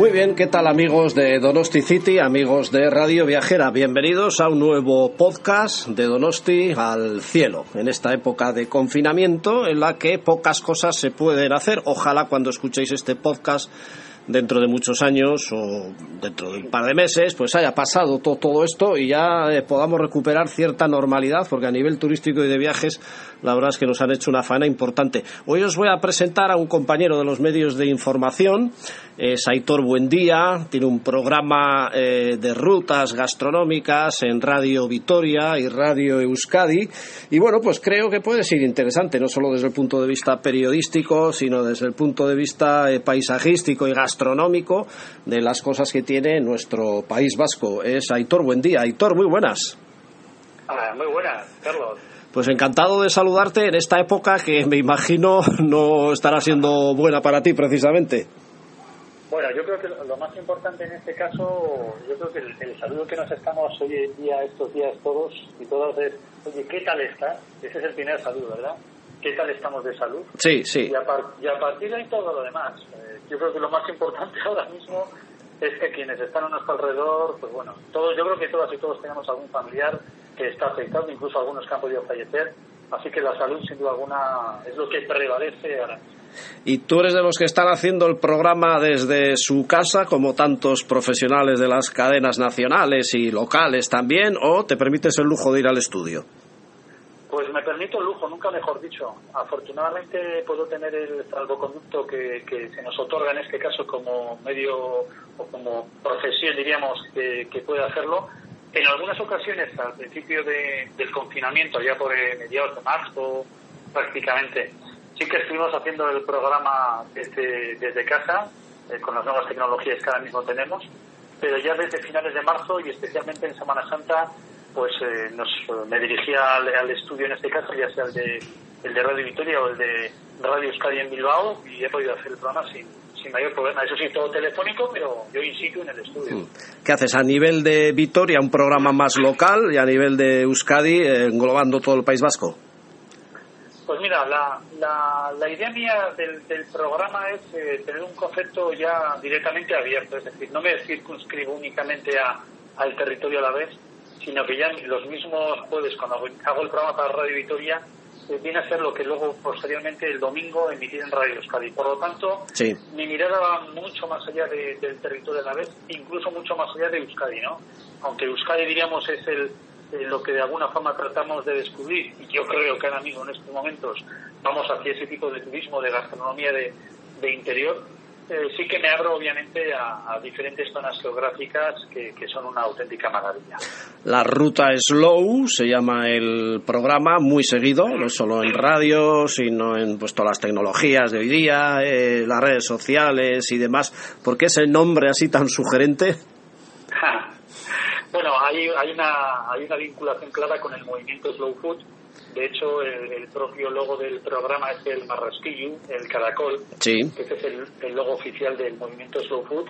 Muy bien, ¿qué tal amigos de Donosti City, amigos de Radio Viajera? Bienvenidos a un nuevo podcast de Donosti al cielo, en esta época de confinamiento en la que pocas cosas se pueden hacer. Ojalá cuando escuchéis este podcast dentro de muchos años o dentro de un par de meses, pues haya pasado todo, esto y ya eh, podamos recuperar cierta normalidad, porque a nivel turístico y de viajes, la verdad es que nos han hecho una faena importante. Hoy os voy a presentar a un compañero de los medios de información, es Aitor Buendía, tiene un programa eh, de rutas gastronómicas en Radio Vitoria y Radio Euskadi, y bueno, pues creo que puede ser interesante, no solo desde el punto de vista periodístico, sino desde el punto de vista eh, paisajístico y gastronómico de las cosas que tiene nuestro país vasco. Es Aitor, buen día. Aitor, muy buenas. Ah, muy buenas, Carlos. Pues encantado de saludarte en esta época que me imagino no estará siendo buena para ti precisamente. Bueno, yo creo que lo más importante en este caso, yo creo que el, saludo que nos estamos hoy en día, estos días todos y todas es, oye, ¿qué tal está? Ese es el primer saludo, ¿verdad? ¿Qué tal estamos de salud? Sí, sí. Y a, partir de ahí todo lo demás. Eh, yo creo que lo más importante ahora mismo es que quienes están a nuestro alrededor, pues bueno, todos, yo creo que todas y todos tenemos algún familiar que está afectado, incluso algunos que han podido fallecer, así que la salud sin duda alguna es lo que prevalece ahora mismo. Y tú eres de los que están haciendo el programa desde su casa, como tantos profesionales de las cadenas nacionales y locales también, o te permites el lujo de ir al estudio? Pues me permito el lujo, nunca mejor dicho. Afortunadamente puedo tener el salvoconducto que, que se nos otorga en este caso como medio o como profesión, diríamos, que, puede hacerlo. En algunas ocasiones, al principio del confinamiento, ya por eh, mediados de marzo prácticamente, sí que estuvimos haciendo el programa desde, desde casa, eh, con las nuevas tecnologías que ahora mismo tenemos, pero ya desde finales de marzo y especialmente en Semana Santa pues eh, nos, me dirigía al, estudio en este caso, ya sea el de, el de Radio Vitoria o el de Radio Euskadi en Bilbao, y he podido hacer el programa sin, sin mayor problema. Eso sí, todo telefónico, pero yo in situ en el estudio. Mm. ¿Qué haces? A nivel de Vitoria, un programa más local, y a nivel de Euskadi, englobando todo el País Vasco. Pues mira, la, la, la idea mía del, del programa es eh, tener un concepto ya directamente abierto, es decir, no me circunscribo únicamente a, al territorio a la vez, sino que ya los mismos jueves, cuando hago el programa para Radio Vitoria, viene a ser lo que luego posteriormente el domingo emitir en Radio Euskadi. Por lo tanto, mi mirada va mucho más allá del territorio de la vez, incluso mucho más allá de Euskadi, ¿no? Aunque Euskadi, diríamos, es el, lo que de alguna forma tratamos de descubrir, y yo creo que ahora mismo en estos momentos vamos hacia ese tipo de turismo, de gastronomía de, de interior, eh, sí que me abro obviamente a, diferentes zonas geográficas que, son una auténtica maravilla. La ruta Slow se llama el programa, muy seguido, no solo en radio, sino en pues, todas las tecnologías de hoy día, eh, las redes sociales y demás. ¿Por qué ese nombre así tan sugerente? bueno, hay, hay, una, hay una vinculación clara con el movimiento Slow Food de hecho, el, propio logo del programa es el marrasquillo, el caracol, sí. que es el, logo oficial del movimiento Slow Food.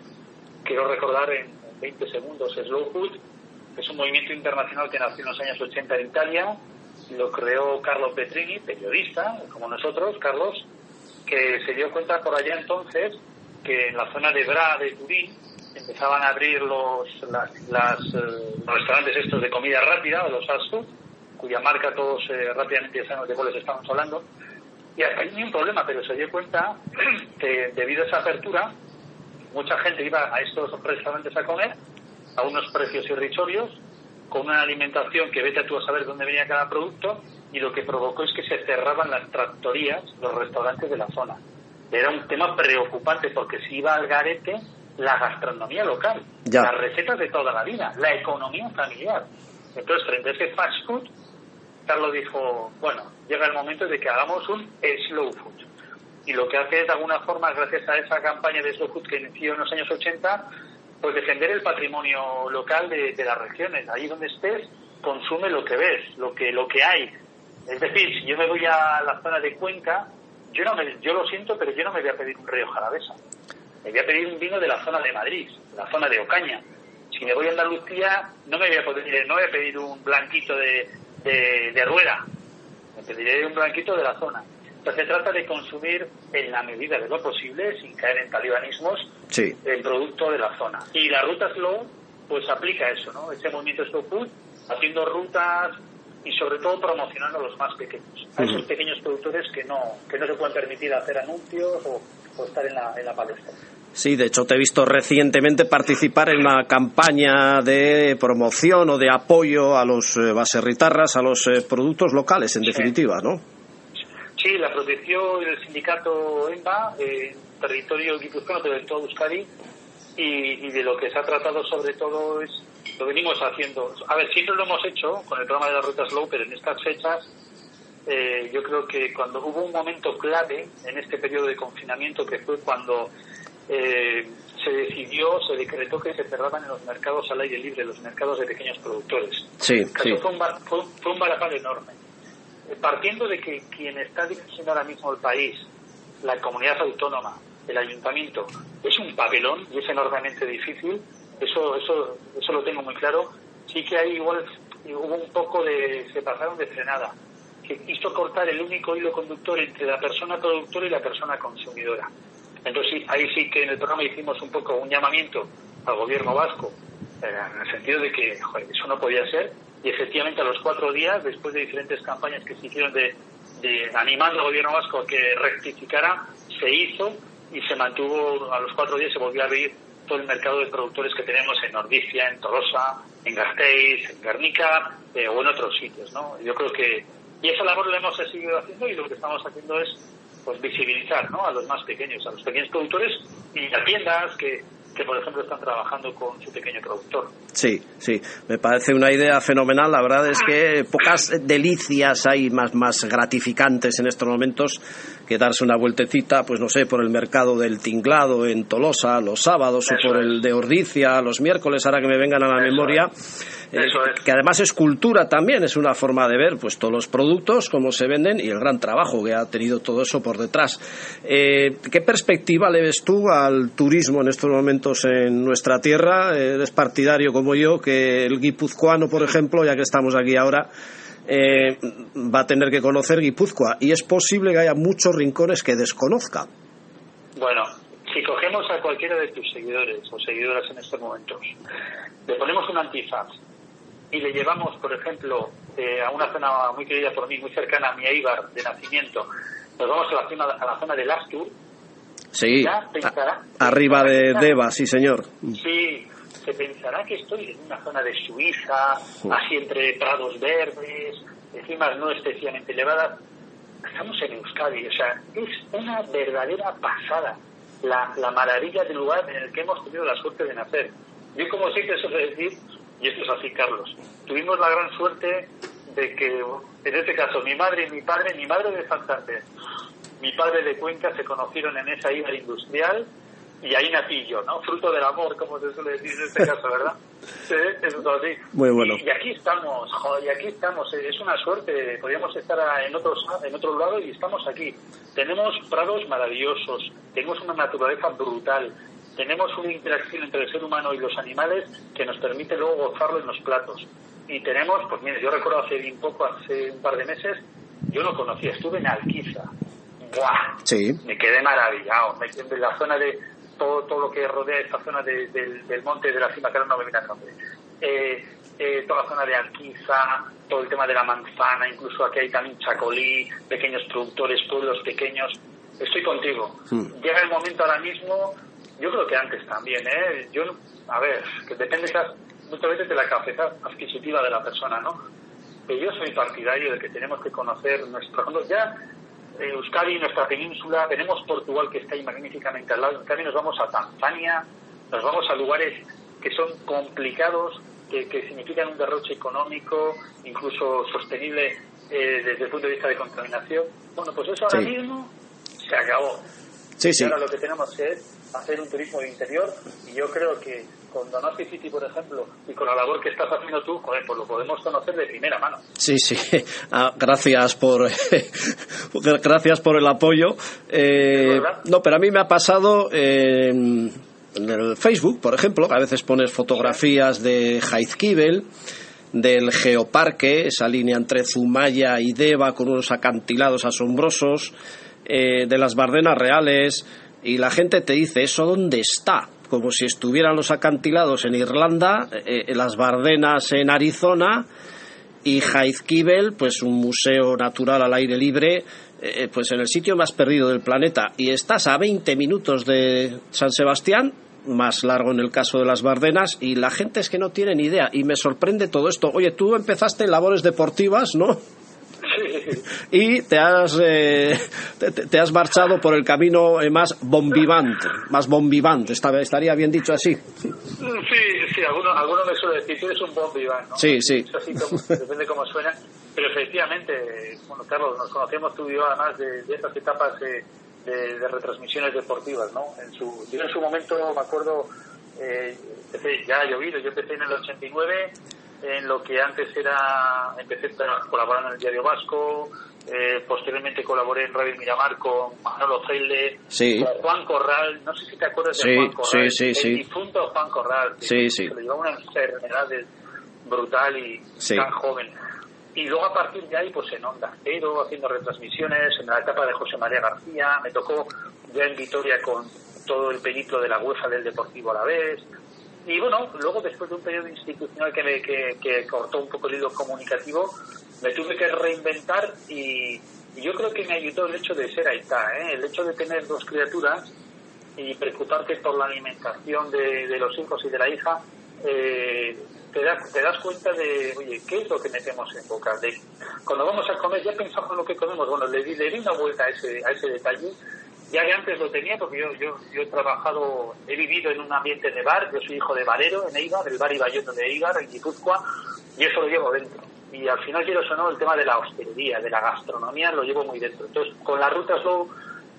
Quiero recordar en 20 segundos, Slow Food es un movimiento internacional que nació en los años 80 en Italia, lo creó Carlo Petrini, periodista, como nosotros, Carlos, que se dio cuenta por allá entonces que en la zona de Bra, de Turín, empezaban a abrir los, las, eh, restaurantes estos de comida rápida, los fast food, cuya marca todos eh, rápidamente ya sabemos de cuáles estamos hablando. Y hasta ahí ni un problema, pero se dio cuenta que debido a esa apertura, mucha gente iba a estos restaurantes a comer a unos precios irrisorios, con una alimentación que vete a tú a saber dónde venía cada producto, y lo que provocó es que se cerraban las tractorías, los restaurantes de la zona. Era un tema preocupante porque si iba al garete la gastronomía local, las recetas de toda la vida, la economía familiar. Entonces, frente a ese fast food, Carlos dijo, bueno, llega el momento de que hagamos un slow food. Y lo que hace es, de alguna forma, gracias a esa campaña de slow food que inició en los años 80, pues defender el patrimonio local de, las regiones. Ahí donde estés, consume lo que ves, lo que, lo que hay. Es decir, si yo me voy a la zona de Cuenca, yo no me, yo lo siento, pero yo no me voy a pedir un río jalavesa. Me voy a pedir un vino de la zona de Madrid, la zona de Ocaña. Si me voy a Andalucía, no me voy a, poder, no voy a pedir un blanquito de, de, rueda. Me pediré un blanquito de la zona. Entonces se trata de consumir en la medida de lo posible, sin caer en talibanismos, el producto de la zona. Y la ruta slow, pues aplica eso, ¿no? Ese movimiento slow food, haciendo rutas y sobre todo promocionando a los más pequeños, a esos pequeños productores que no, que no se pueden permitir hacer anuncios o, estar en la, en la palestra. Sí, de hecho te he visto recientemente participar en una campaña de promoción o de apoyo a los eh, baserritarras, a los eh, productos locales, en definitiva, ¿no? Sí, la protección del sindicato EMBA, en territorio guipuzcoano, pero en todo Euskadi, y, de lo que se ha tratado sobre todo es, lo venimos haciendo. A ver, siempre lo hemos hecho con el programa de las rutas low, pero en estas fechas eh, yo creo que cuando hubo un momento clave en este periodo de confinamiento, que fue cuando eh, se decidió, se decretó que se cerraban en los mercados al aire libre, los mercados de pequeños productores. Sí, sí. Fue, un, fue, enorme. Eh, partiendo de que quien está dirigiendo ahora mismo el país, la comunidad autónoma, el ayuntamiento, es un papelón y es enormemente difícil, eso, eso, eso lo tengo muy claro. Sí que hay igual hubo un poco de, se pasaron de frenada, que quiso cortar el único hilo conductor entre la persona productora y la persona consumidora. Entonces ahí sí que en el programa hicimos un poco un llamamiento al gobierno vasco, eh, en el sentido de que eso no podía ser, y efectivamente a los cuatro días, después de diferentes campañas que se hicieron de, animando al gobierno vasco a que rectificara, se hizo y se mantuvo, a los cuatro días se volvió a abrir todo el mercado de productores que tenemos en Nordicia, en Tolosa, en Gasteiz, en Guernica eh, o en otros sitios, ¿no? Yo creo que, y esa labor la hemos seguido haciendo y lo que estamos haciendo es pues visibilizar ¿no? a los más pequeños, a los pequeños productores y a tiendas que, que, por ejemplo, están trabajando con su pequeño productor. Sí, sí, me parece una idea fenomenal. La verdad es que pocas delicias hay más, más gratificantes en estos momentos que darse una vueltecita, pues no sé, por el mercado del tinglado en Tolosa los sábados o por el de Ordicia los miércoles, ahora que me vengan a la memoria. Eh, que además es cultura también, es una forma de ver pues todos los productos, cómo se venden y el gran trabajo que ha tenido todo eso por detrás. Eh, ¿Qué perspectiva le ves tú al turismo en estos momentos en nuestra tierra? Eres partidario como yo que el guipuzcoano, por ejemplo, ya que estamos aquí ahora, eh, va a tener que conocer Guipúzcoa y es posible que haya muchos rincones que desconozca. Bueno, si cogemos a cualquiera de tus seguidores o seguidoras en estos momentos, le ponemos un antifaz y le llevamos, por ejemplo, eh, a una zona muy querida por mí, muy cercana a mi Eibar de nacimiento, nos vamos a la zona, a la zona del Astur. Sí, arriba de Deva, sí señor. Sí, se pensará que estoy en una zona de Suiza, así entre prados verdes, encima no especialmente elevadas. Estamos en Euskadi, o sea, es una verdadera pasada la, la maravilla del lugar en el que hemos tenido la suerte de nacer. Yo como siempre suelo decir, y esto es así, Carlos. Tuvimos la gran suerte de que, en este caso, mi madre y mi padre, mi madre de Santander, mi padre de Cuenca se conocieron en esa isla industrial y ahí nací yo, ¿no? Fruto del amor, como se suele decir en este caso, ¿verdad? Sí, eso es así. Muy bueno. Y, aquí estamos, y aquí estamos. Es una suerte. Podríamos estar en otros en otro lado y estamos aquí. Tenemos prados maravillosos, tenemos una naturaleza brutal, tenemos una interacción entre el ser humano y los animales que nos permite luego gozarlo en los platos. Y tenemos, pues mire, yo recuerdo hace bien poco, hace un par de meses, yo lo conocía, estuve en Alquiza. ¡Buah! Sí. Me quedé maravillado. Me, en la zona de todo, todo lo que rodea esta zona del, monte de la cima, que ahora no me viene a nombre. Eh, eh, toda la zona de Alquiza, todo el tema de la manzana, incluso aquí hay también chacolí, pequeños productores, pueblos pequeños. Estoy contigo. Hmm. Llega el momento ahora mismo yo creo que antes también, ¿eh? Yo, a ver, que depende muchas veces de la capacidad adquisitiva de la persona, ¿no? Que yo soy partidario de que tenemos que conocer nuestro... Ya Euskadi, nuestra península, tenemos Portugal que está ahí magníficamente al lado, en cambio nos vamos a Tanzania, nos vamos a lugares que son complicados, que, significan un derroche económico, incluso sostenible eh, desde el punto de vista de contaminación. Bueno, pues eso ahora mismo se acabó. Sí, sí. ahora lo que tenemos es hacer un turismo de interior y yo creo que con Donosti City, por ejemplo, y con la labor que estás haciendo tú, pues lo podemos conocer de primera mano. Sí, sí. Ah, gracias por gracias por el apoyo. Eh, no, pero a mí me ha pasado en el Facebook, por ejemplo, que a veces pones fotografías de Jaizkibel del Geoparque, esa línea entre Zumaya y Deva con unos acantilados asombrosos, eh, de las Bardenas Reales, y la gente te dice, ¿eso dónde está? Como si estuvieran los acantilados en Irlanda, eh, las Bardenas en Arizona y Jaizkibel, pues un museo natural al aire libre, eh, pues en el sitio más perdido del planeta. Y estás a 20 minutos de San Sebastián, más largo en el caso de las Bardenas, y la gente es que no tiene ni idea. Y me sorprende todo esto. Oye, tú empezaste en labores deportivas, ¿no? y te has, eh, te, has marchado por el camino eh, más bombivante, más bombivante, estaría bien dicho así. Sí, sí, alguno, alguno me suele decir, eres un bombivante, ¿no? Sí, sí. depende cómo suena, pero efectivamente, bueno, Carlos, nos conocemos tú y yo además de, de estas etapas de, de, retransmisiones deportivas, ¿no? En su, yo en su momento me acuerdo, eh, ya ha llovido, yo empecé en el 89 en lo que antes era, empecé colaborando en el Diario Vasco, eh, posteriormente colaboré en Radio Miramar con Manolo Freile, con Juan Corral, no sé si te acuerdas de Juan Corral, el difunto Juan Corral, que se le llevaba una enfermedad brutal y tan joven. Y luego a partir de ahí, pues en Onda Cero, haciendo retransmisiones, en la etapa de José María García, me tocó ya en Vitoria con todo el periplo de la UEFA del Deportivo a la vez, y bueno, luego después de un periodo institucional que, me, que, cortó un poco el hilo comunicativo, me tuve que reinventar y, yo creo que me ayudó el hecho de ser Aitá, ¿eh? el hecho de tener dos criaturas y preocuparte por la alimentación de, los hijos y de la hija, eh, te, das, te das cuenta de, oye, ¿qué es lo que metemos en boca? De, cuando vamos a comer, ya pensamos en lo que comemos. Bueno, le di, le di una vuelta a ese, a ese detalle ya que antes lo tenía porque yo, yo, yo he trabajado, he vivido en un ambiente de bar, yo soy hijo de barero en Eibar, del bar Ibayoto de Eibar, en Guipúzcoa, y eso lo llevo dentro. Y al final, quiero o no, el tema de la hostelería, de la gastronomía, lo llevo muy dentro. Entonces, con la Ruta Slow,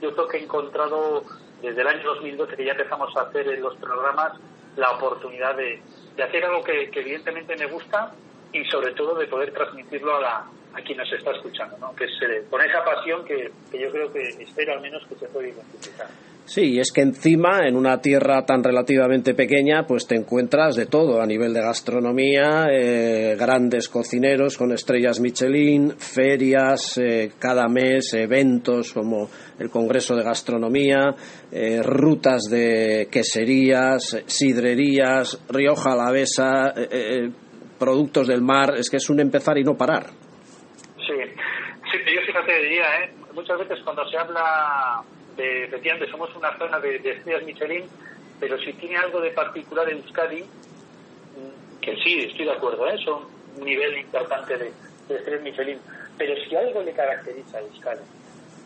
yo creo que he encontrado, desde el año 2012, que ya empezamos a hacer en los programas, la oportunidad de, de hacer algo que evidentemente me gusta y sobre todo de poder transmitirlo a la, a quien nos está escuchando, ¿no? que se, con esa pasión que, yo creo que espero al menos que se puede identificar. Sí, y es que encima, en una tierra tan relativamente pequeña, pues te encuentras de todo a nivel de gastronomía, eh, grandes cocineros con estrellas Michelin, ferias eh, cada mes, eventos como el Congreso de Gastronomía, eh, rutas de queserías, sidrerías, Rioja Alavesa, productos del mar, es que es un empezar y no parar. Sí, sí yo fíjate diría, ¿eh? muchas veces cuando se habla de, efectivamente, somos una zona de, estrellas Michelin, pero si tiene algo de particular en Euskadi, que sí, estoy de acuerdo, ¿eh? son un nivel importante de, estrellas Michelin, pero si algo le caracteriza a Euskadi,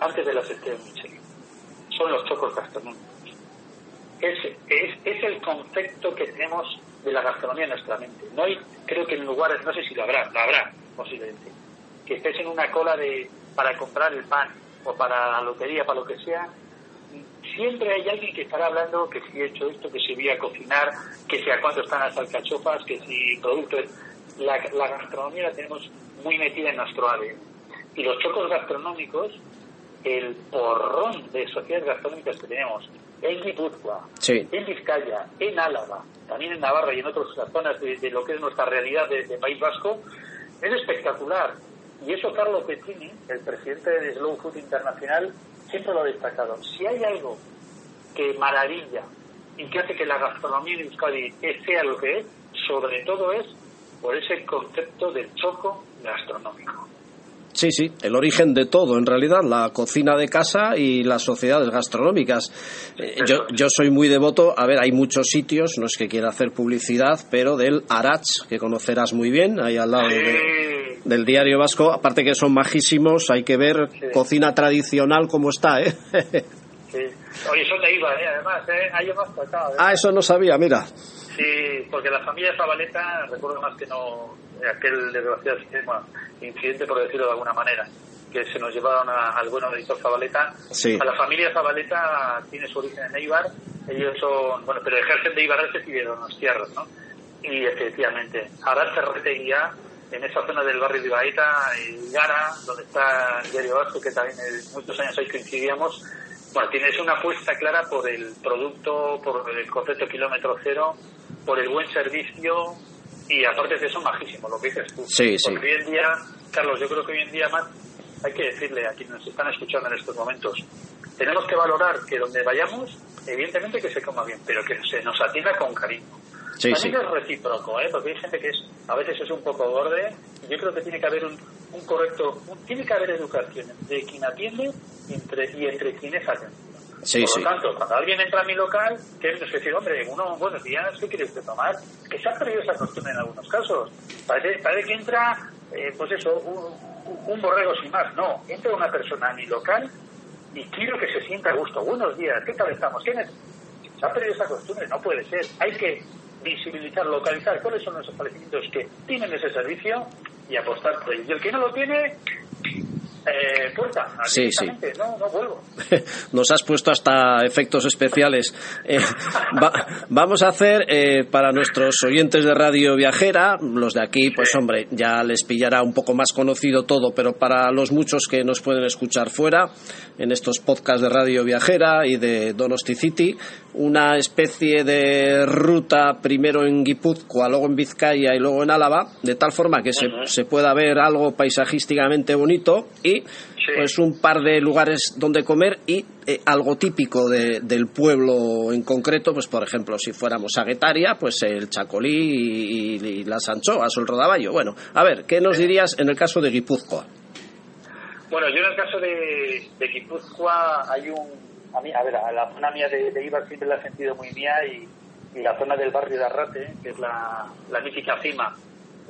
antes de las estrellas Michelin, son los chocos gastronómicos. Es, es, es el concepto que tenemos de la gastronomía en nuestra mente. No hay, creo que en lugares, no sé si lo habrá, lo habrá posiblemente, que estés en una cola de para comprar el pan o para la lotería, para lo que sea, siempre hay alguien que estará hablando que si he hecho esto, que si voy a cocinar, que si a cuánto están las alcachofas, que si productos. La, la gastronomía la tenemos muy metida en nuestro ADN. Y los chocos gastronómicos, el porrón de sociedades gastronómicas que tenemos en Guipúzcoa, en Vizcaya, en Álava, también en Navarra y en otras zonas de, lo que es nuestra realidad de, País Vasco, es espectacular. Y eso Carlos Pettini, el presidente de Slow Food Internacional, siempre lo ha destacado. Si hay algo que maravilla y que hace que la gastronomía de Euskadi sea lo que es, sobre todo es por ese concepto del choco gastronómico. Sí, sí, el origen de todo, en realidad, la cocina de casa y las sociedades gastronómicas. Eh, yo, yo soy muy devoto, a ver, hay muchos sitios, no es que quiera hacer publicidad, pero del Arach, que conocerás muy bien, ahí al lado del diario vasco, aparte que son majísimos, hay que ver cocina tradicional como está, ¿eh? sí. Oye, son de IVA, ¿eh? además, ¿eh? Hay más tratado, ¿eh? Ah, eso no sabía, mira. Sí, porque la familia Zabaleta, recuerdo más que no, aquel desgraciado incidente, por decirlo de alguna manera, que se nos llevaron al bueno editor Zabaleta. Sí. A la familia Zabaleta tiene su origen en Eibar, ellos son, bueno, pero ejercen de Ibarreses y de Donostiarras, ¿no? Y efectivamente, ahora ya en esa zona del barrio de Ibaeta, y Gara, donde está el diario Vasco, que también muchos años ahí coincidíamos, bueno, tienes una apuesta clara por el producto, por el concepto kilómetro cero, por el buen servicio y aparte de eso majísimo, lo que dices tú. Sí, sí. Porque hoy en día, Carlos, yo creo que hoy en día más hay que decirle a quienes nos están escuchando en estos momentos, tenemos que valorar que donde vayamos, evidentemente que se coma bien, pero que se nos atienda con cariño. Sí, También es recíproco, ¿eh? porque hay gente que es a veces es un poco borde y yo creo que tiene que haber un, un correcto, tiene que haber educación de quien atiende y entre, y entre quienes atendido. Sí, Por sí. lo tanto, cuando alguien entra a mi local, que es decir, hombre, uno, buenos días, ¿qué quiere usted tomar? Que se ha perdido esa costumbre en algunos casos. Parece, parece que entra, eh, pues eso, un, un borrego sin más. No, entra una persona a mi local y quiero que se sienta a gusto. Buenos días, ¿qué tal estamos? ¿Quién es? Se ha perdido esa costumbre, no puede ser. Hay que visibilizar, localizar cuáles son los establecimientos que tienen ese servicio y apostar por ello. Y el que no lo tiene, eh, puerta, Sí, sí. no, no vuelvo. Nos has puesto hasta efectos especiales. Eh, va- vamos a hacer eh, para nuestros oyentes de Radio Viajera, los de aquí, pues hombre, ya les pillará un poco más conocido todo, pero para los muchos que nos pueden escuchar fuera, en estos podcasts de Radio Viajera y de Donosti City, una especie de ruta primero en Guipúzcoa, luego en Vizcaya y luego en Álava, de tal forma que se, se pueda ver algo paisajísticamente bonito y pues un par de lugares donde comer y eh, algo típico de- del pueblo en concreto, pues por ejemplo, si fuéramos a Guetaria, pues el chacolí y, y- y las anchoas o el rodaballo. Bueno, a ver, ¿qué nos dirías en el caso de Guipúzcoa? Bueno, yo en el caso de, de Guipúzcoa hay un... A, mí, a ver, a la zona mía de, de Ibar siempre la he sentido muy mía y, y la zona del barrio de Arrate, que es la, la mítica cima,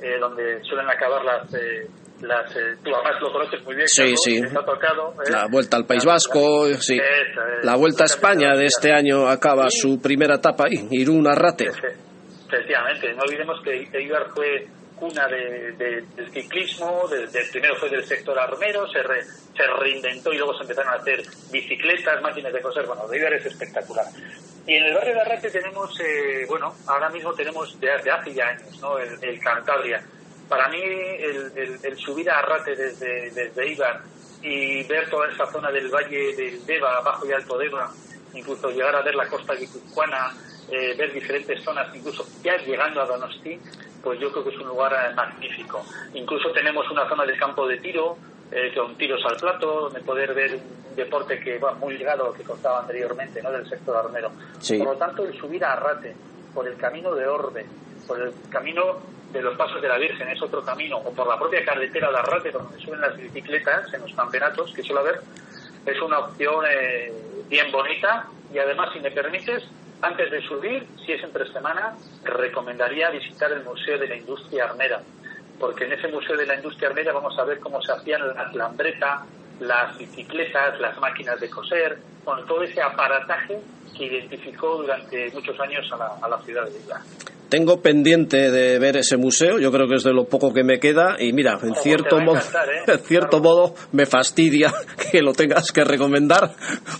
eh, donde suelen acabar las... eh, las eh, tú además lo conoces muy bien, Sí, Carlos, sí. ha tocado, ¿eh? La vuelta al País Vasco, la- sí. Es. La vuelta a España de este año acaba Sí. su primera etapa ahí, Irún Arrate. Efe- Efectivamente, no olvidemos que Eibar fue cuna de, de- del ciclismo, de- primero fue del sector armero, se, re- se reinventó y luego se empezaron a hacer bicicletas, máquinas de coser, bueno, Eibar es espectacular. Y en el barrio de Arrate tenemos, eh, bueno, ahora mismo tenemos de, de hace ya años, ¿no? El, Cantabria. Para mí, el, subir a Arrate desde, desde Eibar y ver toda esa zona del valle del Deva, Bajo y Alto Deva, incluso llegar a ver la costa guipuzcoana, eh, ver diferentes zonas, incluso ya llegando a Donosti, pues yo creo que es un lugar eh, magnífico. Incluso tenemos una zona del campo de tiro, eh, con tiros al plato, donde poder ver un deporte que va muy ligado a lo que contaba anteriormente, ¿no? del sector armero. Sí. Por lo tanto, el subir a Arrate, por el camino de Orbe, por el camino de los Pasos de la Virgen, es otro camino, o por la propia carretera de Arrate, donde suben las bicicletas en los campeonatos que suele haber, es una opción eh, bien bonita y además, si me permites, antes de subir, si es entre semana, recomendaría visitar el Museo de la Industria Armera, porque en ese Museo de la Industria Armera vamos a ver cómo se hacían las lambretas, las bicicletas, las máquinas de coser, bueno, todo ese aparataje que identificó durante muchos años a la, a la ciudad de Isla. Tengo pendiente de ver ese museo, yo creo que es de lo poco que me queda y mira, en Ojo, cierto modo, encantar, ¿eh? en cierto modo me fastidia que lo tengas que recomendar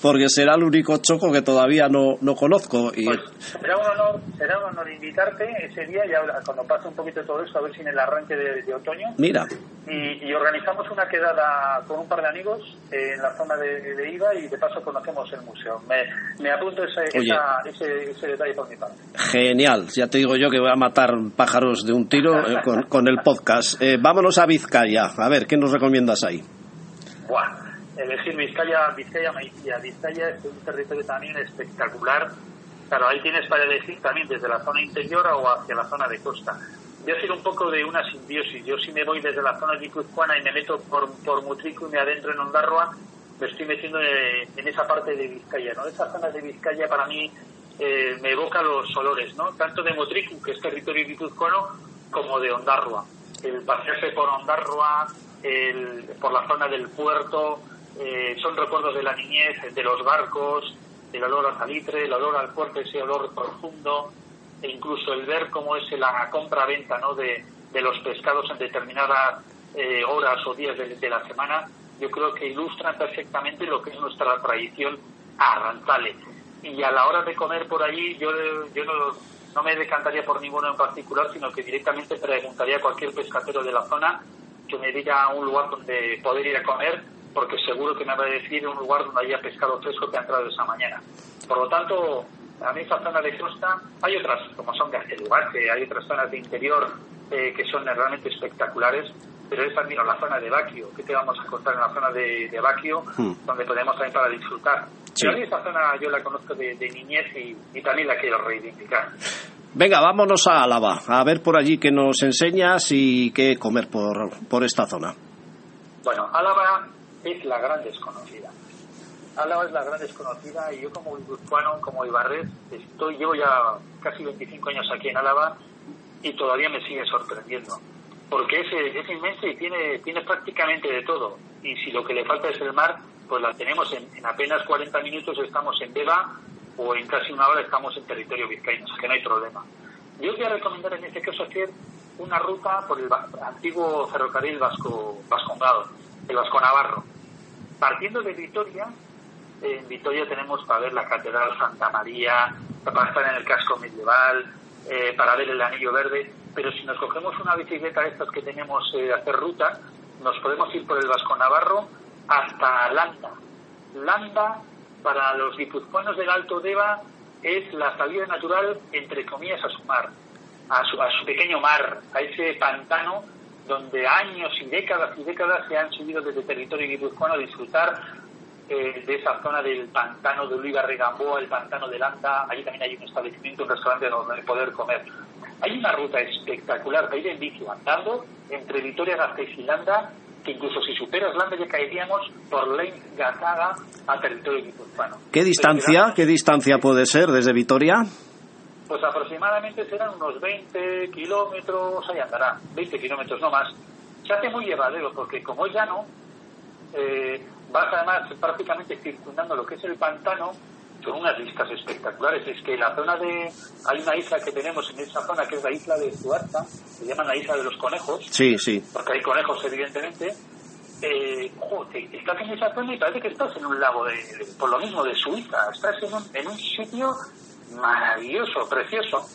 porque será el único choco que todavía no, no conozco y Pues será un honor, será un honor invitarte ese día y ahora, cuando pase un poquito todo esto, a ver si en el arranque de, de otoño mira, y, y organizamos una quedada con un par de amigos en la zona de, de IVA y de paso conocemos el museo. Me, me apunto ese, Oye. esa- ese, ese detalle por mi parte. genial, ya te digo yo que voy a matar pájaros de un tiro eh, con, con el podcast. Eh, vámonos a Vizcaya, a ver, ¿qué nos recomiendas ahí? Buah, elegir Vizcaya, Vizcaya Maicía. Vizcaya es un territorio también espectacular. Claro, ahí tienes para elegir también desde la zona interior o hacia la zona de costa. voy a hacer un poco de una simbiosis. Yo si me voy desde la zona guipuzcoana y me meto por, por Mutrico y me adentro en Ondarroa, me estoy metiendo en, esa parte de Vizcaya, ¿no? Esa zona de Vizcaya para mí eh, me evoca los olores, ¿no? Tanto de Motrico, que es territorio guipuzcoano, como de Ondarroa. El pasearse por Ondarroa, el, por la zona del puerto, eh, son recuerdos de la niñez, de los barcos, el olor al salitre, el olor al puerto, ese olor profundo, e incluso el ver cómo es la compra-venta ¿no? de, los pescados en determinadas eh, horas o días de, la semana, yo creo que ilustran perfectamente lo que es nuestra tradición arranzale. Y a la hora de comer por allí, yo, yo no, no me decantaría por ninguno en particular, sino que directamente preguntaría a cualquier pescatero de la zona que me diga un lugar donde poder ir a comer, porque seguro que me va a decir un lugar donde haya pescado fresco que ha entrado esa mañana. Por lo tanto, a mí esa zona de costa, hay otras, como son que hay otras zonas de interior eh, que son realmente espectaculares, pero es también la zona de Baquio, que te vamos a contar en la zona de, de Baquio, hmm. donde podemos también para disfrutar. Sí. Pero esa zona yo la conozco de, niñez y, también la quiero reivindicar. Venga, vámonos a Álava, a ver por allí qué nos enseñas y qué comer por, por esta zona. Bueno, Álava es la gran desconocida. Álava es la gran desconocida y yo como guipuzcoano, como Ibarres, estoy, llevo ya casi 25 años aquí en Álava y todavía me sigue sorprendiendo. Porque es, es inmensa y tiene, tiene prácticamente de todo. Y si lo que le falta es el mar, pues la tenemos en, apenas 40 minutos, estamos en Beba o en casi una hora estamos en territorio vizcaíno, o sea que no hay problema. Yo voy a recomendar en este caso hacer una ruta por el antiguo ferrocarril vasco, vascongado, el Vasco Navarro. Partiendo de Vitoria, en Vitoria tenemos para ver la Catedral Santa María, para estar en el casco medieval, eh, para ver el Anillo Verde, pero si nos cogemos una bicicleta de estas que tenemos eh, hacer ruta, nos podemos ir por el Vasco Navarro hasta Landa. Landa, para los guipuzcoanos del Alto Deva, es la salida natural, entre comillas, a su mar, a su, a su pequeño mar, a ese pantano donde años y décadas y décadas se han subido desde territorio guipuzcoano a disfrutar eh, de esa zona del pantano de Oliva Regamboa, el pantano de Landa, allí también hay un establecimiento, un restaurante donde poder comer. Hay una ruta espectacular para ir en bici andando entre Vitoria-Gasteiz y Landa, que incluso si superas Landa ya caeríamos por Lane Gataga a territorio guipuzcoano. ¿Qué distancia, ¿Qué distancia puede ser desde Vitoria? Pues aproximadamente serán unos 20 kilómetros, ahí andará, 20 kilómetros no más. Se hace muy llevadero porque como es llano, eh, vas además prácticamente circundando lo que es el pantano con unas vistas espectaculares. Es que la zona de... Hay una isla que tenemos en esa zona que es la isla de Suarza, se llama la isla de los conejos. Sí, sí. Porque hay conejos, evidentemente. Eh, estás en esa zona y parece que estás en un lago, de, por lo mismo, de Suiza. Estás en un, en un sitio maravilloso, precioso.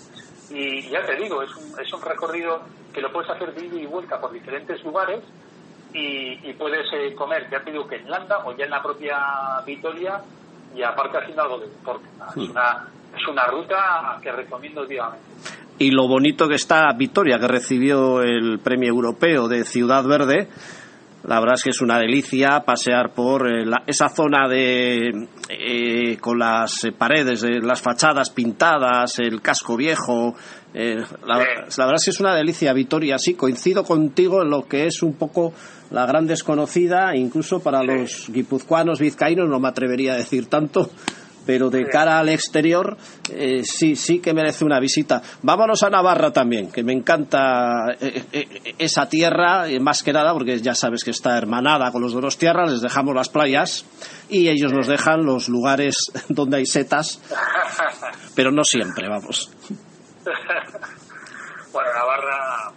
Y ya te digo, es un, es un recorrido que lo puedes hacer de ida y vuelta por diferentes lugares y, puedes eh, comer, ya te digo que en Landa o ya en la propia Vitoria y aparte haciendo algo de deporte. Es, una, es una ruta que recomiendo vivamente. Y lo bonito que está Vitoria, que recibió el premio europeo de Ciudad Verde, la verdad es que es una delicia pasear por eh, esa zona de eh, con las paredes, las fachadas pintadas, el casco viejo. Eh, la, verdad es que es una delicia, Vitoria. Sí, coincido contigo en lo que es un poco la gran desconocida, incluso para los guipuzcoanos, vizcaínos, no me atrevería a decir tanto, pero de cara al exterior eh, sí, sí que merece una visita. Vámonos a Navarra también, que me encanta eh, eh, esa tierra, más que nada porque ya sabes que está hermanada con los de los tierras, les dejamos las playas y ellos nos dejan los lugares donde hay setas, pero no siempre, vamos. Bueno, Navarra,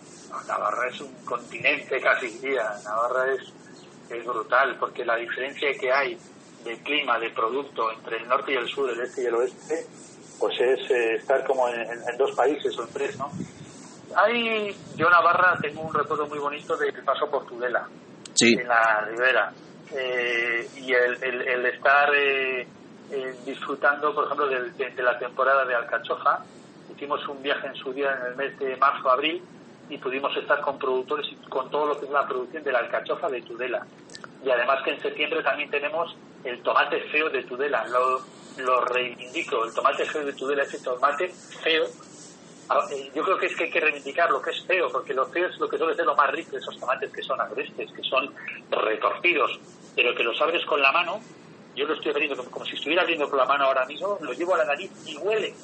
Navarra es un continente casi día, Navarra es, es brutal porque la diferencia que hay de clima, de producto entre el norte y el sur, el este y el oeste, pues es eh, estar como en, dos países o en tres, ¿no? Hay, yo Navarra tengo un recuerdo muy bonito del paso por Tudela, en la ribera, eh, y el, el, estar eh, disfrutando, por ejemplo, de, de, la temporada de alcachofa. Hicimos un viaje en su día en el mes de marzo-abril y pudimos estar con productores y con todo lo que es la producción de la alcachofa de Tudela. Y además que en septiembre también tenemos el tomate feo de Tudela. Lo, lo reivindico, el tomate feo de Tudela, ese tomate feo eh, yo creo que es que hay que reivindicar lo que es feo, porque lo feo es lo que suele ser lo más rico, esos tomates que son agrestes, que son retorcidos, pero que los abres con la mano, yo lo estoy abriendo como, si estuviera abriendo con la mano ahora mismo, lo llevo a la nariz y huele.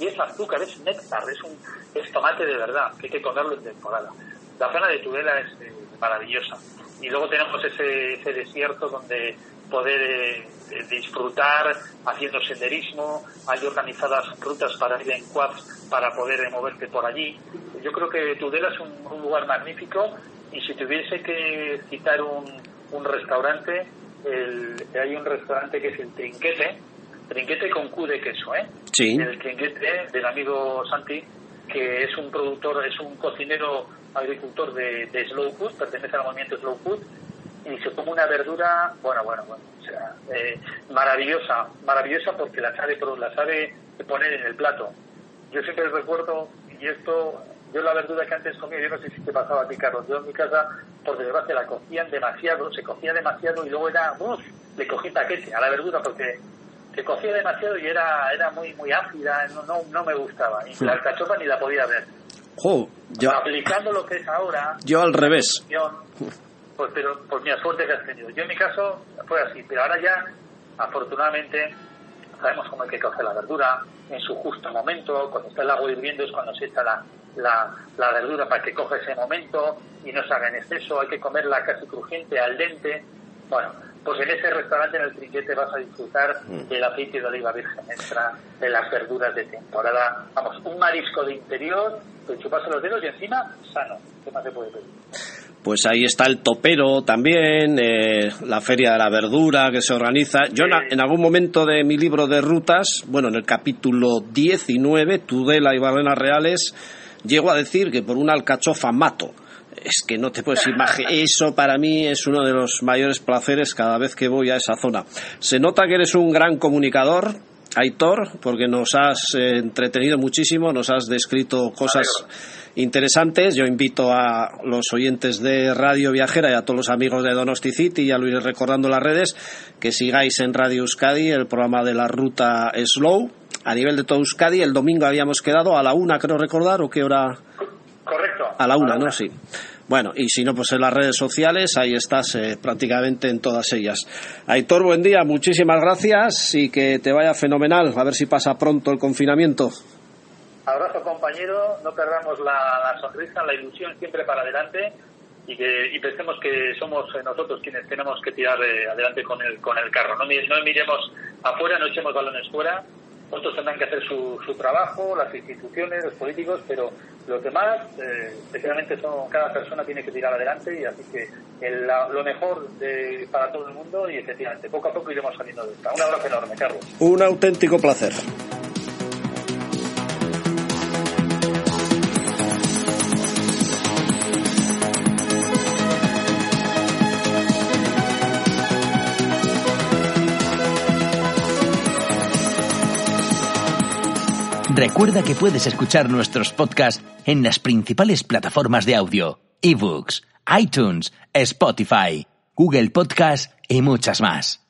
Y es azúcar, es néctar, es, un, es tomate de verdad, que hay que comerlo en temporada. La zona de Tudela es eh, maravillosa. Y luego tenemos ese, ese desierto donde poder eh, disfrutar haciendo senderismo, hay organizadas rutas para ir en quads para poder moverte por allí. Yo creo que Tudela es un, lugar magnífico y si tuviese que citar un, un restaurante, hay un restaurante que es el Trinquete, Trinquete con Q de queso, ¿eh? Sí. El Trinquete del amigo Santi, que es un productor, es un cocinero agricultor de, de Slow Food, pertenece al movimiento Slow Food, y se come una verdura, bueno, bueno, bueno, o sea, eh, maravillosa, maravillosa porque la sabe, la sabe poner en el plato. Yo siempre recuerdo, y esto, yo la verdura que antes comía, yo no sé si te pasaba a ti, Carlos, yo en mi casa, por desgracia, la cocían demasiado, se cocía demasiado y luego era, uff, le cogí paquete a la verdura porque se cocía demasiado y era era muy muy ácida, no, no, no me gustaba. Y la alcachofa ni la podía ver. yo, Aplicando lo que es ahora. Yo al revés. Pues, pero, por mi suerte que has tenido. Yo en mi caso fue así, pero ahora ya, afortunadamente, sabemos cómo hay que coger la verdura en su justo momento, cuando está el agua hirviendo es cuando se echa la, la, la verdura para que coja ese momento y no se haga en exceso, hay que comerla casi crujiente, al dente. Bueno, pues en ese restaurante en el trinquete vas a disfrutar mm. del aceite de oliva virgen extra, de las verduras de temporada, vamos, un marisco de interior, que chuparse los dedos y encima sano. ¿Qué más se puede pedir? Pues ahí está el topero también, eh, la feria de la verdura que se organiza. Yo en algún momento de mi libro de rutas, bueno, en el capítulo 19, Tudela y Barrenas Reales, llego a decir que por una alcachofa mato es que no te puedes imaginar. Eso para mí es uno de los mayores placeres cada vez que voy a esa zona. Se nota que eres un gran comunicador, Aitor, porque nos has eh, entretenido muchísimo, nos has descrito cosas interesantes. Yo invito a los oyentes de Radio Viajera y a todos los amigos de Donosti City, ya lo iré recordando las redes, que sigáis en Radio Euskadi el programa de la ruta Slow. A nivel de todo Euskadi, el domingo habíamos quedado a la una, creo recordar, o qué hora. A la una, ¿no? Sí. Bueno, y si no, pues en las redes sociales, ahí estás eh, prácticamente en todas ellas. Aitor, buen día, muchísimas gracias y que te vaya fenomenal. A ver si pasa pronto el confinamiento. Abrazo, compañero. No perdamos la, sonrisa, la ilusión siempre para adelante y que y pensemos que somos nosotros quienes tenemos que tirar eh, adelante con el, con el carro. No, no miremos afuera, no echemos balones fuera otros tendrán que hacer su, su trabajo, las instituciones, los políticos, pero los demás, eh, especialmente son, cada persona tiene que tirar adelante y así que lo mejor de, para todo el mundo y efectivamente poco a poco iremos saliendo de esta. Un abrazo enorme, Carlos. Un auténtico placer. Recuerda que puedes escuchar nuestros podcasts en las principales plataformas de audio, ebooks, iTunes, Spotify, Google Podcast y muchas más.